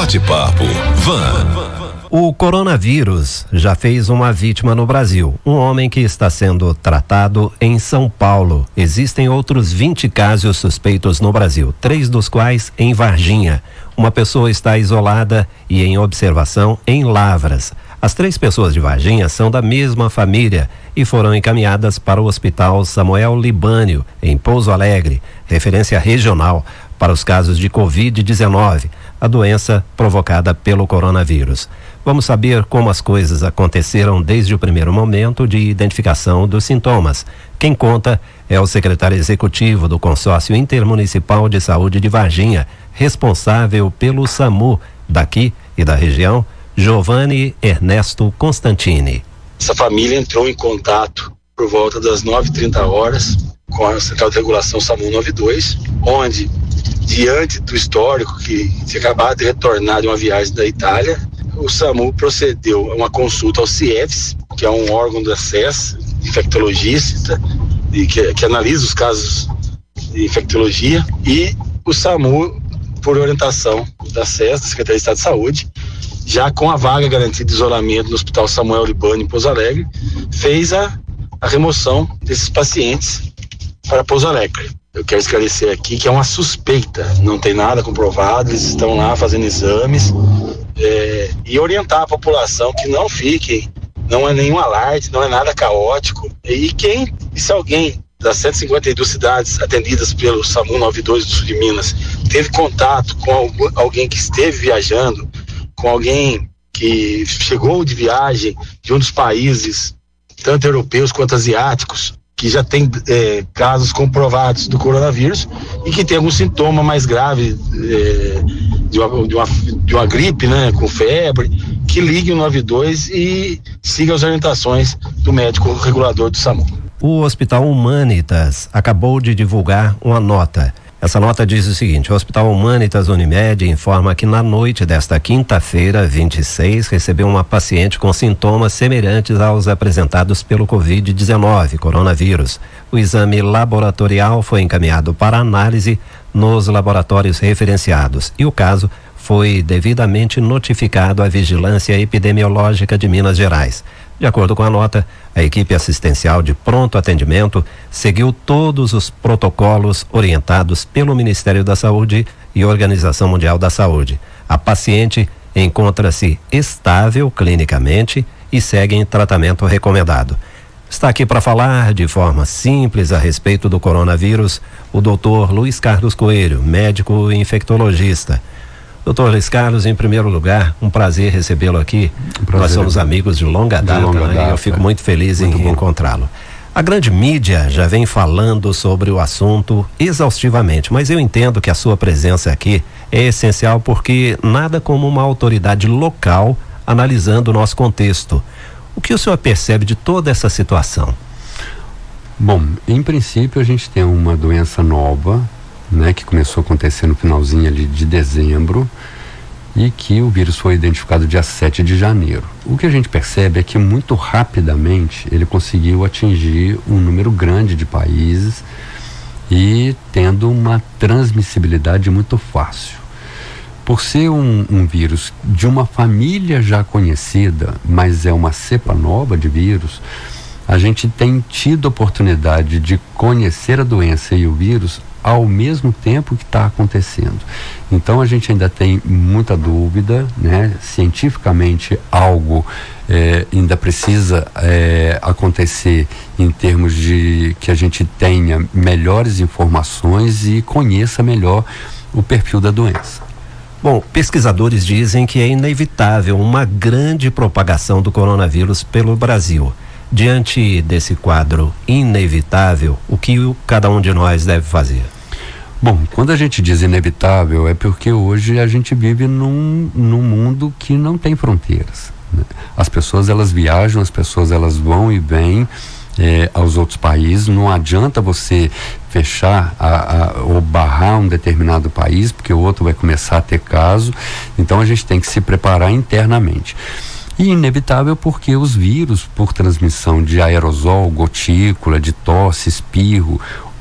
Bate-papo Van. O coronavírus já fez uma vítima no Brasil, um homem que está sendo tratado em São Paulo. Existem outros 20 casos suspeitos no Brasil, três dos quais em Varginha. Uma pessoa está isolada e em observação em Lavras. As três pessoas de Varginha são da mesma família e foram encaminhadas para o Hospital Samuel Libânio, em Pouso Alegre, referência regional para os casos de Covid-19, a doença provocada pelo coronavírus. Vamos saber como as coisas aconteceram desde o primeiro momento de identificação dos sintomas. Quem conta é o secretário executivo do Consórcio Intermunicipal de Saúde de Varginha, responsável pelo SAMU daqui e da região, Giovanni Ernesto Constantini. Essa família entrou em contato por volta das 9h30 horas com a Central de Regulação SAMU 92, onde, diante do histórico que tinha acabado de retornar de uma viagem da Itália, o SAMU procedeu a uma consulta ao CIEFS, que é um órgão da SES, infectologista, e que, que analisa os casos de infectologia, e o SAMU, por orientação da SES, da Secretaria de Estado de Saúde, já com a vaga garantida de isolamento no Hospital Samuel Libani em Pouso Alegre, fez a, a remoção desses pacientes para Pouso Alegre. Eu quero esclarecer aqui que é uma suspeita, não tem nada comprovado, eles estão lá fazendo exames é, e orientar a população que não fiquem, não é nenhum alarde, não é nada caótico. E quem, se alguém das 152 cidades atendidas pelo SAMU 92 do sul de Minas teve contato com alguém que esteve viajando com alguém que chegou de viagem de um dos países, tanto europeus quanto asiáticos, que já tem é, casos comprovados do coronavírus e que tem algum sintoma mais grave é, de, uma, de, uma, de uma gripe, né, com febre, que ligue o 92 e siga as orientações do médico regulador do SAMU. O Hospital Humanitas acabou de divulgar uma nota essa nota diz o seguinte: o Hospital Humanitas Unimed informa que na noite desta quinta-feira, 26, recebeu uma paciente com sintomas semelhantes aos apresentados pelo Covid-19, coronavírus. O exame laboratorial foi encaminhado para análise nos laboratórios referenciados e o caso foi devidamente notificado à Vigilância Epidemiológica de Minas Gerais. De acordo com a nota, a equipe assistencial de pronto atendimento seguiu todos os protocolos orientados pelo Ministério da Saúde e Organização Mundial da Saúde. A paciente encontra-se estável clinicamente e segue em tratamento recomendado. Está aqui para falar de forma simples a respeito do coronavírus o doutor Luiz Carlos Coelho, médico infectologista. Doutor Luiz Carlos, em primeiro lugar, um prazer recebê-lo aqui. prazer, Nós somos amigos de longa data, de longa né? data e eu fico muito feliz muito em encontrá-lo. A grande mídia já vem falando sobre o assunto exaustivamente, mas eu entendo que a sua presença aqui é essencial porque nada como uma autoridade local analisando o nosso contexto. O que o senhor percebe de toda essa situação? Bom, em princípio a gente tem uma doença nova, né, que começou a acontecer no finalzinho ali de dezembro e que o vírus foi identificado dia 7 de janeiro. O que a gente percebe é que muito rapidamente ele conseguiu atingir um número grande de países e tendo uma transmissibilidade muito fácil. Por ser um, um, vírus de uma família já conhecida, mas é uma cepa nova de vírus, a gente tem tido oportunidade de conhecer a doença e o vírus ao mesmo tempo que está acontecendo. Então a gente ainda tem muita dúvida, né? Cientificamente algo é, ainda precisa é, acontecer em termos de que a gente tenha melhores informações e conheça melhor o perfil da doença. Bom, pesquisadores dizem que é inevitável uma grande propagação do coronavírus pelo Brasil. Diante desse quadro inevitável, o que cada um de nós deve fazer? Bom, quando a gente diz inevitável, é porque hoje a gente vive num, num mundo que não tem fronteiras. Né? As pessoas elas viajam, as pessoas elas vão e vêm é, aos outros países. Não adianta você fechar a, a, ou barrar um determinado país, porque o outro vai começar a ter caso. Então a gente tem que se preparar internamente. E inevitável porque os vírus, por transmissão de aerosol, gotícula, de tosse, espirro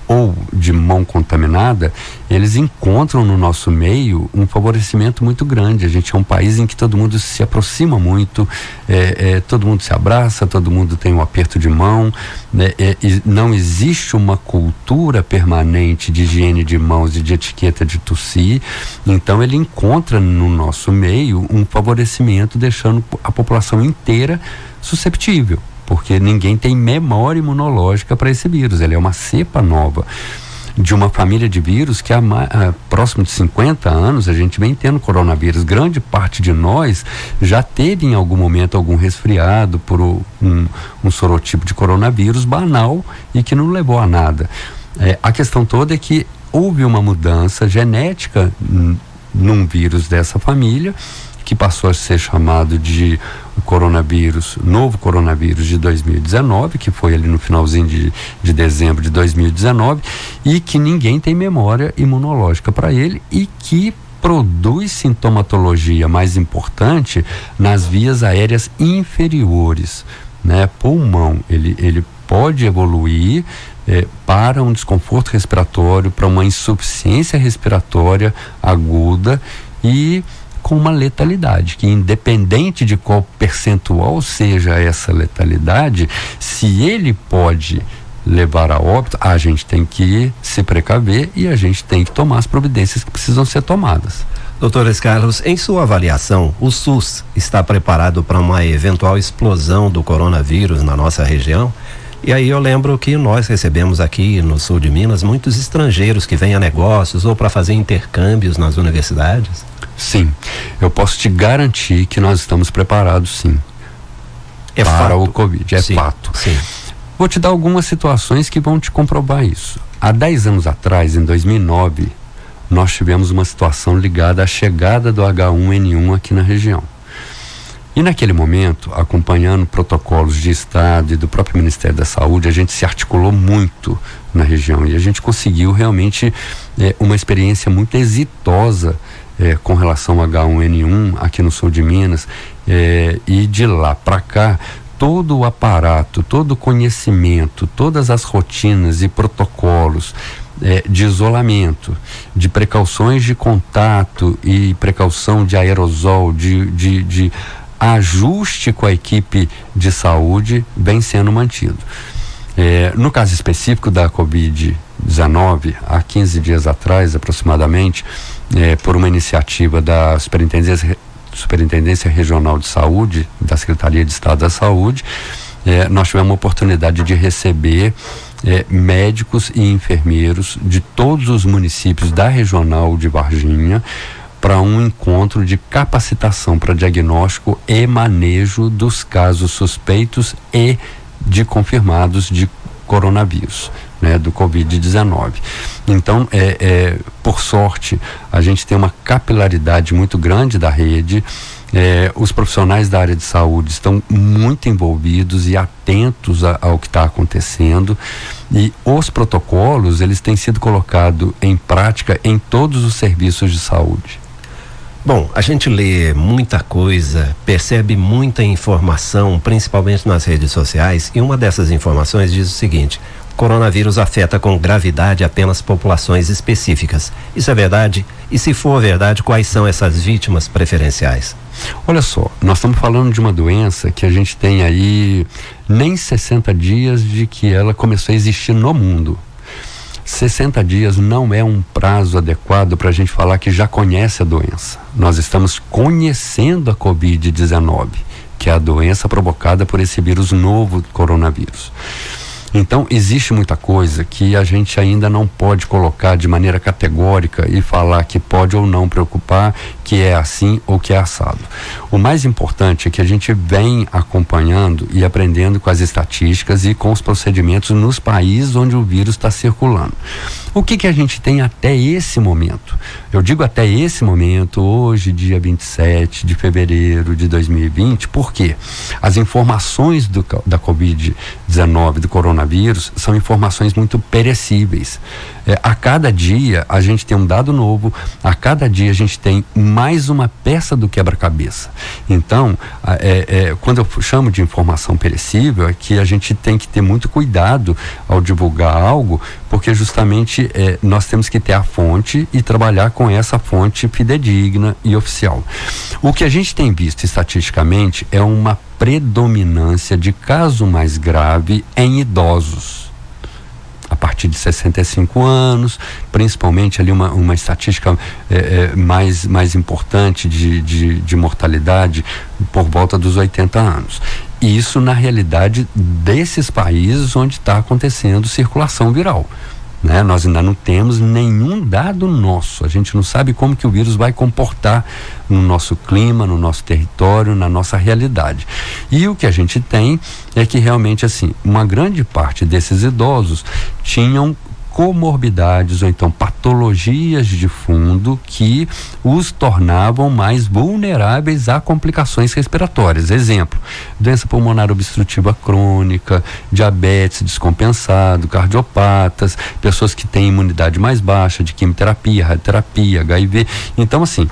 ou de mão contaminada, eles encontram no nosso meio um favorecimento muito grande. A gente é um país em que todo mundo se aproxima muito, é, é, todo mundo se abraça, todo mundo tem um aperto de mão, né? é, não existe uma cultura permanente de higiene de mãos e de etiqueta de tossir. Então ele encontra no nosso meio um favorecimento, deixando a população inteira susceptível porque ninguém tem memória imunológica para esse vírus. Ele é uma cepa nova de uma família de vírus que há, próximo de 50 anos a gente vem tendo coronavírus. Grande parte de nós já teve em algum momento algum resfriado por um, um sorotipo de coronavírus banal e que não levou a nada. É, a questão toda é que houve uma mudança genética num vírus dessa família que passou a ser chamado de coronavírus, novo coronavírus de 2019, que foi ali no finalzinho de, de dezembro de 2019, e que ninguém tem memória imunológica para ele e que produz sintomatologia mais importante nas vias aéreas inferiores, né? Pulmão, ele, ele pode evoluir é, para um desconforto respiratório, para uma insuficiência respiratória aguda e com uma letalidade, que independente de qual percentual seja essa letalidade, se ele pode levar a óbito, a gente tem que se precaver e a gente tem que tomar as providências que precisam ser tomadas. Doutor Carlos, em sua avaliação, o SUS está preparado para uma eventual explosão do coronavírus na nossa região? E aí eu lembro que nós recebemos aqui no sul de Minas muitos estrangeiros que vêm a negócios ou para fazer intercâmbios nas universidades. Sim, eu posso te garantir que nós estamos preparados sim. É para fato. o Covid, é sim, fato. Sim. Vou te dar algumas situações que vão te comprovar isso. Há 10 anos atrás, em 2009, nós tivemos uma situação ligada à chegada do H1N1 aqui na região. E naquele momento, acompanhando protocolos de Estado e do próprio Ministério da Saúde, a gente se articulou muito na região e a gente conseguiu realmente é, uma experiência muito exitosa é, com relação ao H1N1 aqui no sul de Minas. É, e de lá para cá, todo o aparato, todo o conhecimento, todas as rotinas e protocolos é, de isolamento, de precauções de contato e precaução de aerosol, de, de, de ajuste com a equipe de saúde vem sendo mantido. É, no caso específico da Covid-19, há 15 dias atrás, aproximadamente, é, por uma iniciativa da Superintendência, Superintendência Regional de Saúde, da Secretaria de Estado da Saúde, é, nós tivemos a oportunidade de receber é, médicos e enfermeiros de todos os municípios da regional de Varginha para um encontro de capacitação para diagnóstico e manejo dos casos suspeitos e de confirmados de coronavírus, né, do Covid-19. Então, é, é, por sorte, a gente tem uma capilaridade muito grande da rede. É, os profissionais da área de saúde estão muito envolvidos e atentos a, ao que está acontecendo e os protocolos eles têm sido colocados em prática em todos os serviços de saúde. Bom, a gente lê muita coisa, percebe muita informação, principalmente nas redes sociais, e uma dessas informações diz o seguinte: coronavírus afeta com gravidade apenas populações específicas. Isso é verdade? E se for verdade, quais são essas vítimas preferenciais? Olha só, nós estamos falando de uma doença que a gente tem aí nem 60 dias de que ela começou a existir no mundo. 60 dias não é um prazo adequado para a gente falar que já conhece a doença. Nós estamos conhecendo a Covid-19, que é a doença provocada por esse vírus novo, coronavírus. Então, existe muita coisa que a gente ainda não pode colocar de maneira categórica e falar que pode ou não preocupar, que é assim ou que é assado. O mais importante é que a gente vem acompanhando e aprendendo com as estatísticas e com os procedimentos nos países onde o vírus está circulando. O que, que a gente tem até esse momento? Eu digo até esse momento, hoje, dia 27 de fevereiro de 2020, porque as informações do, da Covid-19, do coronavírus, são informações muito perecíveis. É, a cada dia a gente tem um dado novo, a cada dia a gente tem mais uma peça do quebra-cabeça. Então, é, é, quando eu chamo de informação perecível, é que a gente tem que ter muito cuidado ao divulgar algo, porque justamente é, nós temos que ter a fonte e trabalhar com essa fonte fidedigna e oficial. O que a gente tem visto estatisticamente é uma predominância de caso mais grave em idosos a partir de 65 anos, principalmente ali uma, uma estatística é, é, mais, mais importante de, de, de mortalidade por volta dos 80 anos. Isso na realidade desses países onde está acontecendo circulação viral. Né? Nós ainda não temos nenhum dado nosso. A gente não sabe como que o vírus vai comportar no nosso clima, no nosso território, na nossa realidade. E o que a gente tem é que realmente assim, uma grande parte desses idosos tinham comorbidades ou então patologias de fundo que os tornavam mais vulneráveis a complicações respiratórias. Exemplo: doença pulmonar obstrutiva crônica, diabetes descompensado, cardiopatas, pessoas que têm imunidade mais baixa de quimioterapia, radioterapia, HIV. Então, assim,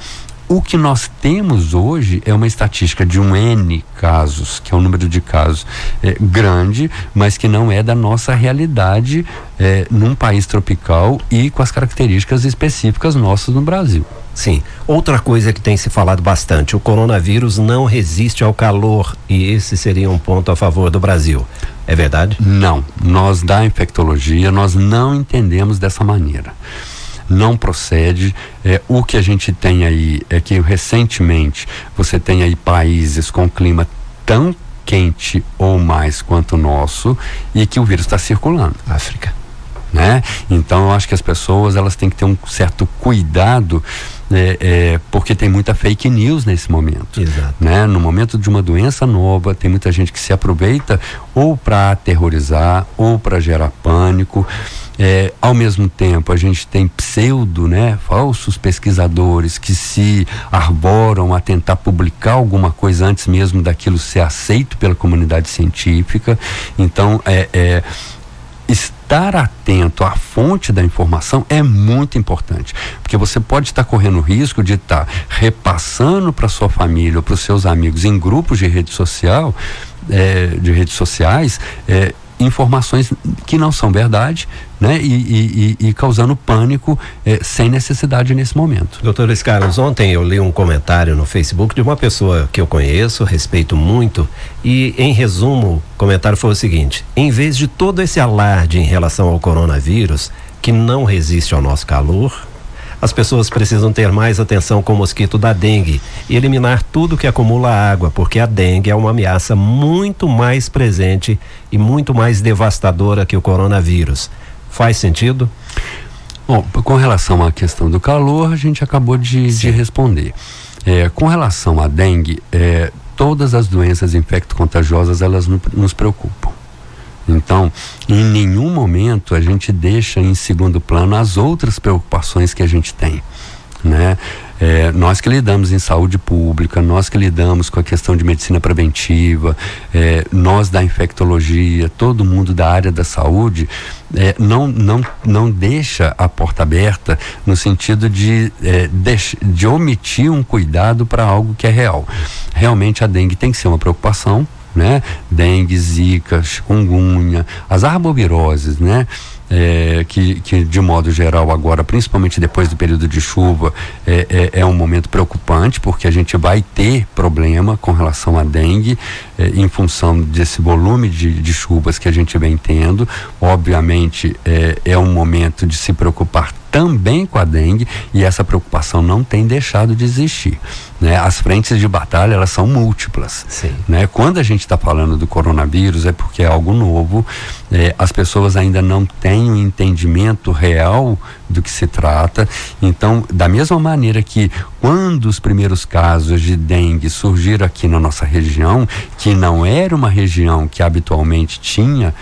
o que nós temos hoje é uma estatística de um N casos, que é um número de casos é, grande, mas que não é da nossa realidade é, num país tropical e com as características específicas nossas no Brasil. Sim. Outra coisa que tem se falado bastante: o coronavírus não resiste ao calor e esse seria um ponto a favor do Brasil. É verdade? Não. Nós da infectologia nós não entendemos dessa maneira não procede. É, o que a gente tem aí é que recentemente você tem aí países com clima tão quente ou mais quanto o nosso e que o vírus está circulando. África. Né? Então eu acho que as pessoas elas têm que ter um certo cuidado é, é, porque tem muita fake news nesse momento. Exato. Né? No momento de uma doença nova, tem muita gente que se aproveita ou para aterrorizar ou para gerar pânico. É, ao mesmo tempo, a gente tem pseudo, né, falsos pesquisadores que se arboram a tentar publicar alguma coisa antes mesmo daquilo ser aceito pela comunidade científica. Então, é, é estar atento à fonte da informação é muito importante, porque você pode estar correndo o risco de estar repassando para sua família ou para os seus amigos em grupos de rede social, é, de redes sociais, é, informações que não são verdade, né? E, e, e causando pânico eh, sem necessidade nesse momento. Doutor Luiz Carlos, ontem eu li um comentário no Facebook de uma pessoa que eu conheço, respeito muito, e em resumo, o comentário foi o seguinte: em vez de todo esse alarde em relação ao coronavírus, que não resiste ao nosso calor, as pessoas precisam ter mais atenção com o mosquito da dengue e eliminar tudo que acumula água, porque a dengue é uma ameaça muito mais presente e muito mais devastadora que o coronavírus. Faz sentido? Bom, com relação à questão do calor, a gente acabou de, de responder. É, com relação à dengue, é, todas as doenças infecto-contagiosas elas nos preocupam. Então, em nenhum momento a gente deixa em segundo plano as outras preocupações que a gente tem. Né? É, nós que lidamos em saúde pública, nós que lidamos com a questão de medicina preventiva, é, nós da infectologia, todo mundo da área da saúde, é, não, não, não deixa a porta aberta no sentido de, é, de, de omitir um cuidado para algo que é real. Realmente a dengue tem que ser uma preocupação, né? Dengue, zika, chikungunya, as arboviroses, né? É, que, que de modo geral agora, principalmente depois do período de chuva, é, é, é, um momento preocupante porque a gente vai ter problema com relação à dengue é, em função desse volume de, de, chuvas que a gente vem tendo. Obviamente é, é um momento de se preocupar também com a dengue e essa preocupação não tem deixado de existir. Né? As frentes de batalha elas são múltiplas. Sim. Né? Quando a gente está falando do coronavírus é porque é algo novo, é, as pessoas ainda não têm um entendimento real do que se trata. Então, da mesma maneira que quando os primeiros casos de dengue surgiram aqui na nossa região, que não era uma região que habitualmente tinha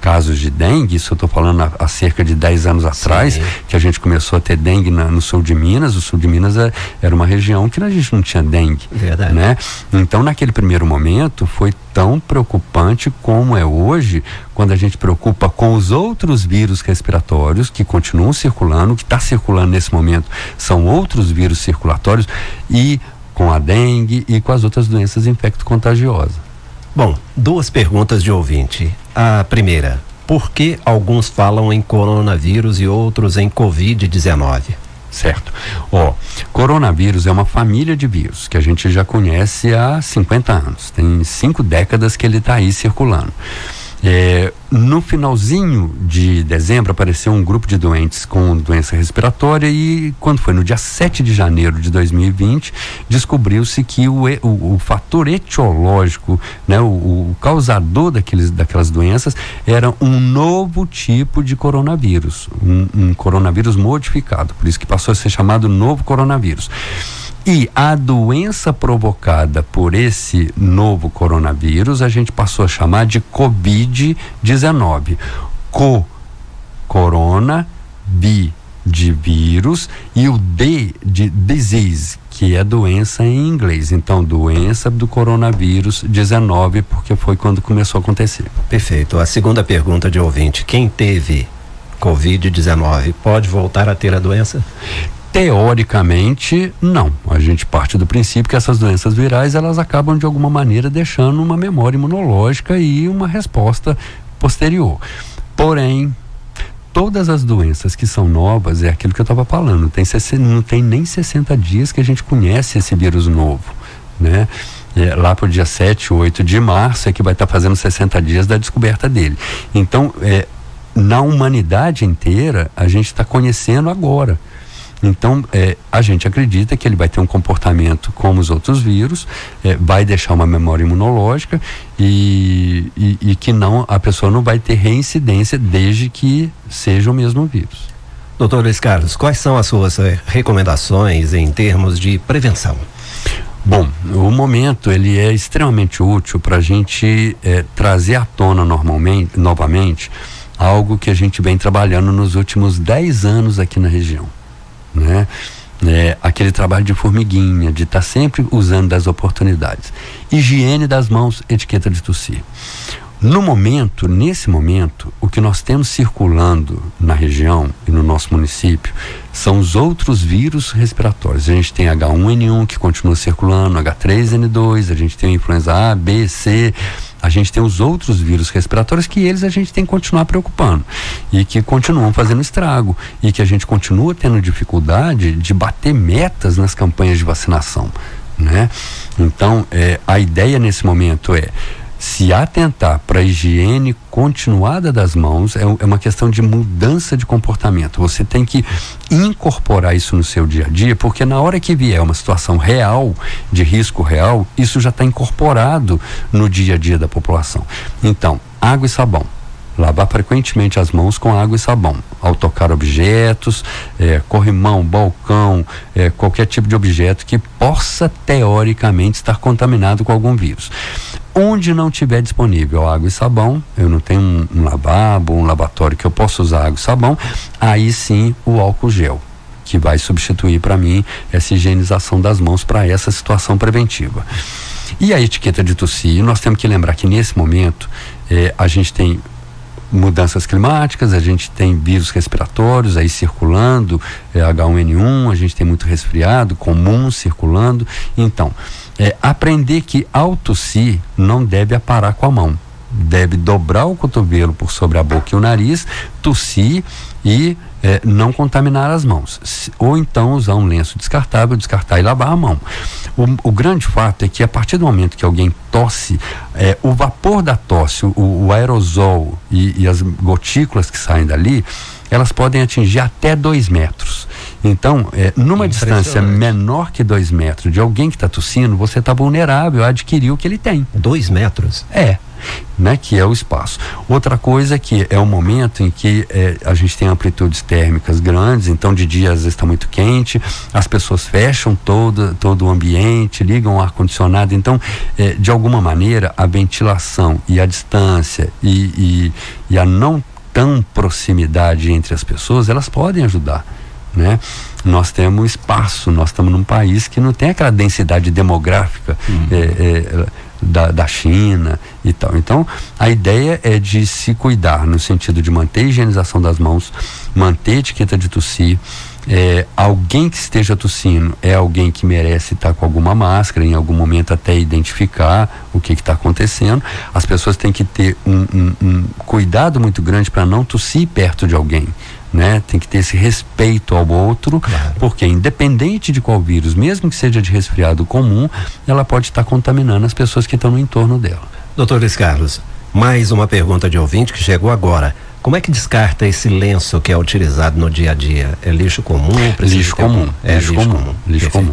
casos de dengue, isso eu estou falando há, há, cerca de 10 anos atrás, Sim. que a gente começou a ter dengue na, no sul de Minas. O sul de Minas é, era uma região que a gente não tinha dengue. Verdade. Né? Então, naquele primeiro momento, foi tão preocupante como é hoje, quando a gente preocupa com os outros vírus respiratórios que continuam circulando, que está circulando nesse momento são outros vírus circulatórios e com a dengue e com as outras doenças infecto-contagiosas. Bom, duas perguntas de ouvinte. A primeira, por que alguns falam em coronavírus e outros em Covid-19? Certo. Ó, coronavírus é uma família de vírus que a gente já conhece há 50 anos. Tem cinco décadas que ele está aí circulando. É, no finalzinho de dezembro apareceu um grupo de doentes com doença respiratória e quando foi no dia 7 de janeiro de 2020 descobriu-se que o, o, o, fator etiológico, né, o, o, causador daqueles, daquelas doenças era um novo tipo de coronavírus, um, um coronavírus modificado, por isso que passou a ser chamado novo coronavírus. E a doença provocada por esse novo coronavírus a gente passou a chamar de Covid-19. Co, corona, bi, de vírus, e o D de disease, que é doença em inglês. Então, doença do coronavírus 19, porque foi quando começou a acontecer. Perfeito. A segunda pergunta de ouvinte: quem teve Covid-19 pode voltar a ter a doença? Teoricamente, não. A gente parte do princípio que essas doenças virais elas acabam de alguma maneira deixando uma memória imunológica e uma resposta posterior. Porém, todas as doenças que são novas é aquilo que eu estava falando. Tem, não tem nem 60 dias que a gente conhece esse vírus novo, né? É, lá para o dia 7, 8 de março é que vai estar tá fazendo 60 dias da descoberta dele. Então, é, na humanidade inteira, a gente está conhecendo agora. Então, é, a gente acredita que ele vai ter um comportamento como os outros vírus, é, vai deixar uma memória imunológica e, e, e, que não a pessoa não vai ter reincidência desde que seja o mesmo vírus. Doutor Luiz Carlos, quais são as suas é, recomendações em termos de prevenção? Bom, o momento ele é extremamente útil para a gente é, trazer à tona normalmente, novamente algo que a gente vem trabalhando nos últimos 10 anos aqui na região né? É, aquele trabalho de formiguinha, de estar tá sempre usando das oportunidades. Higiene das mãos, etiqueta de tossir. No momento, nesse momento, o que nós temos circulando na região e no nosso município são os outros vírus respiratórios. A gente tem H1N1 que continua circulando, H3N2, a gente tem influenza A, B, C, a gente tem os outros vírus respiratórios que eles a gente tem que continuar preocupando e que continuam fazendo estrago e que a gente continua tendo dificuldade de bater metas nas campanhas de vacinação, né? Então, é, a ideia nesse momento é se atentar para a higiene continuada das mãos é, é, uma questão de mudança de comportamento. Você tem que incorporar isso no seu dia a dia, porque na hora que vier uma situação real, de risco real, isso já está incorporado no dia a dia da população. Então, água e sabão lavar frequentemente as mãos com água e sabão, ao tocar objetos, é, corrimão, balcão, é, qualquer tipo de objeto que possa teoricamente estar contaminado com algum vírus. Onde não tiver disponível água e sabão, eu não tenho um, um lavabo, um lavatório que eu possa usar água e sabão, aí sim o álcool gel que vai substituir para mim essa higienização das mãos para essa situação preventiva. E a etiqueta de tossir, nós temos que lembrar que nesse momento eh, a gente tem mudanças climáticas, a gente tem vírus respiratórios aí circulando, é, H1N1, a gente tem muito resfriado comum circulando. Então, é, aprender que ao tossir não deve aparar com a mão. Deve dobrar o cotovelo por sobre a boca e o nariz, tossir e é, não contaminar as mãos. Ou então usar um lenço descartável, descartar e lavar a mão. O, o grande fato é que a partir do momento que alguém tosse, é, o vapor da tosse, o, o aerosol e, e as gotículas que saem dali, elas podem atingir até dois metros. Então, é, numa distância menor que dois metros de alguém que está tossindo, você está vulnerável a adquirir o que ele tem. Dois metros? É né, que é o espaço. Outra coisa é que é o momento em que é, a gente tem amplitudes térmicas grandes, então de dia às vezes está muito quente, as pessoas fecham todo, todo o ambiente, ligam o ar-condicionado, então é, de alguma maneira a ventilação e a distância e, e, e a não tão proximidade entre as pessoas, elas podem ajudar. Né? Nós temos espaço, nós estamos num país que não tem aquela densidade demográfica. Uhum. É, é, da, da China e tal. Então, a ideia é de se cuidar no sentido de manter a higienização das mãos, manter a etiqueta de tossir, é, alguém que esteja tossindo é alguém que merece estar com alguma máscara, em algum momento até identificar o que está acontecendo. As pessoas têm que ter um, um, um cuidado muito grande para não tossir perto de alguém. Né? Tem que ter esse respeito ao outro, claro. porque independente de qual vírus, mesmo que seja de resfriado comum, ela pode estar contaminando as pessoas que estão no entorno dela. Doutor Luiz Carlos, mais uma pergunta de ouvinte que chegou agora. Como é que descarta esse lenço que é utilizado no dia a dia? É lixo comum? Lixo comum. É lixo, lixo comum. Lixo comum.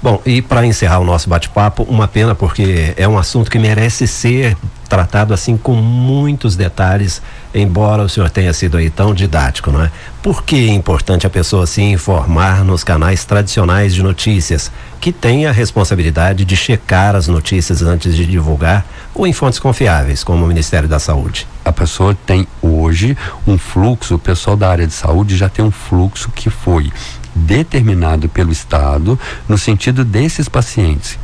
Bom, e para encerrar o nosso bate-papo, uma pena porque é um assunto que merece ser tratado assim com muitos detalhes, embora o senhor tenha sido aí tão didático, não é? Por que é importante a pessoa se informar nos canais tradicionais de notícias, que tem a responsabilidade de checar as notícias antes de divulgar ou em fontes confiáveis, como o Ministério da Saúde? A pessoa tem hoje um fluxo, o pessoal da área de saúde já tem um fluxo que foi determinado pelo Estado no sentido desses pacientes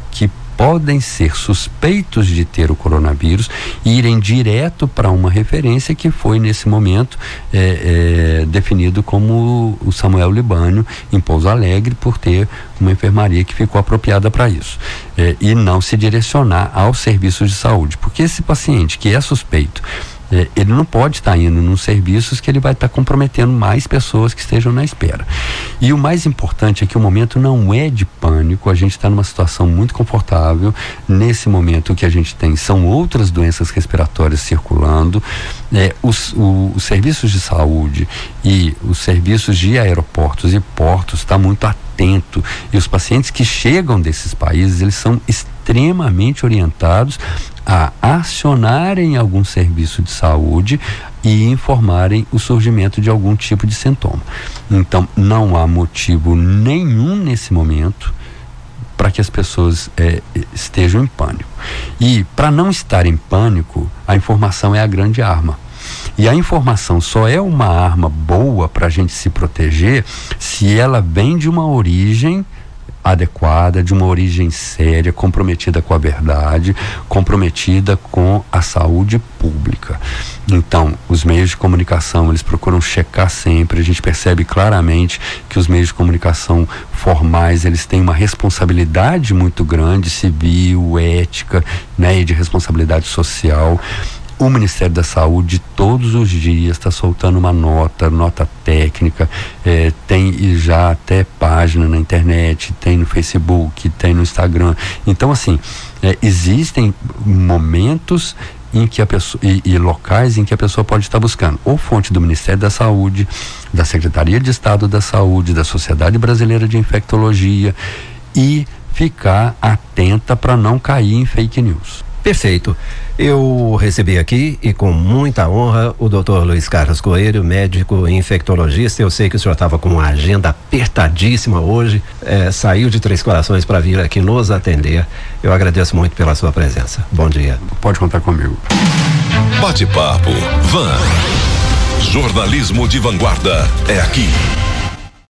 podem ser suspeitos de ter o coronavírus e irem direto para uma referência que foi nesse momento é, é, definido como o Samuel Libânio em Pouso Alegre por ter uma enfermaria que ficou apropriada para isso é, e não se direcionar aos serviços de saúde. Porque esse paciente que é suspeito ele não pode estar tá indo nos serviços que ele vai estar tá comprometendo mais pessoas que estejam na espera. E o mais importante é que o momento não é de pânico, a gente está numa situação muito confortável. Nesse momento o que a gente tem são outras doenças respiratórias circulando. É, os, o, os serviços de saúde e os serviços de aeroportos e portos está muito atento e os pacientes que chegam desses países eles são extremamente orientados a acionarem algum serviço de saúde e informarem o surgimento de algum tipo de sintoma. Então, não há motivo nenhum nesse momento para que as pessoas é, estejam em pânico. E para não estar em pânico, a informação é a grande arma. E a informação só é uma arma boa para a gente se proteger se ela vem de uma origem adequada, de uma origem séria, comprometida com a verdade, comprometida com a saúde pública. Então, os meios de comunicação, eles procuram checar sempre, a gente percebe claramente que os meios de comunicação formais, eles têm uma responsabilidade muito grande, civil, ética, né, e de responsabilidade social o Ministério da Saúde todos os dias está soltando uma nota, nota técnica, é, tem já até página na internet, tem no Facebook, tem no Instagram. Então, assim, é, existem momentos em que a pessoa e, e, locais em que a pessoa pode estar buscando ou fonte do Ministério da Saúde, da Secretaria de Estado da Saúde, da Sociedade Brasileira de Infectologia e ficar atenta para não cair em fake news. Perfeito. Eu recebi aqui e com muita honra o Dr. Luiz Carlos Coelho, médico infectologista. Eu sei que o senhor estava com uma agenda apertadíssima hoje, é, saiu de Três Corações para vir aqui nos atender. Eu agradeço muito pela sua presença. Bom dia. Pode contar comigo. Bate-papo. Van. Jornalismo de vanguarda é aqui.